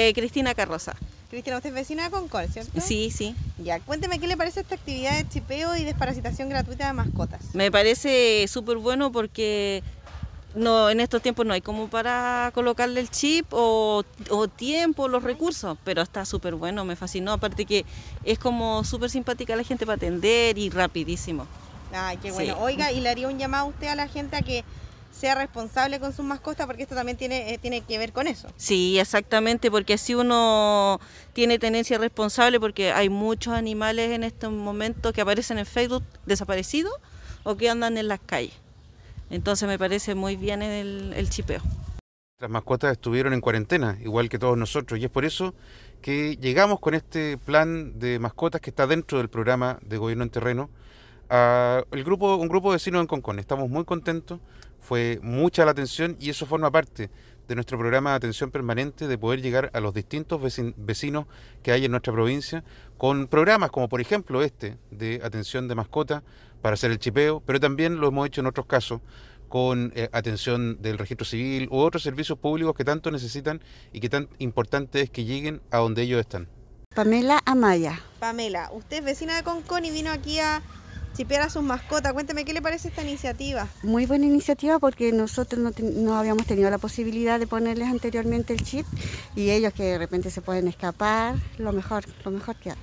Eh, Cristina Carroza. Cristina, usted es vecina de Concord, ¿cierto? Sí, sí. Ya, cuénteme qué le parece esta actividad de chipeo y desparasitación gratuita de mascotas. Me parece súper bueno porque no, en estos tiempos no hay como para colocarle el chip o, o tiempo, los recursos, pero está súper bueno, me fascinó. Aparte que es como súper simpática la gente para atender y rapidísimo. Ay, qué Sí. bueno. Oiga, y le haría un llamado a usted a la gente a que sea responsable con sus mascotas porque esto también tiene, eh, tiene que ver con eso. Sí, exactamente, porque así uno tiene tenencia responsable porque hay muchos animales en estos momentos que aparecen en Facebook desaparecidos o que andan en las calles. Entonces me parece muy bien el, el chipeo. Las mascotas estuvieron en cuarentena, igual que todos nosotros, y es por eso que llegamos con este plan de mascotas que está dentro del programa de gobierno en terreno a el grupo, un grupo de vecinos en Concón. Estamos muy contentos, fue mucha la atención y eso forma parte de nuestro programa de atención permanente de poder llegar a los distintos vecin- vecinos que hay en nuestra provincia con programas como por ejemplo este de atención de mascotas para hacer el chipeo, pero también lo hemos hecho en otros casos con eh, atención del registro civil u otros servicios públicos que tanto necesitan y que tan importante es que lleguen a donde ellos están. Pamela Amaya. Pamela, usted es vecina de Concón y vino aquí a chipear a sus mascotas. Cuénteme qué le parece esta iniciativa. Muy buena iniciativa porque nosotros no, ten- no habíamos tenido la posibilidad de ponerles anteriormente el chip y ellos que de repente se pueden escapar, lo mejor, lo mejor que hago.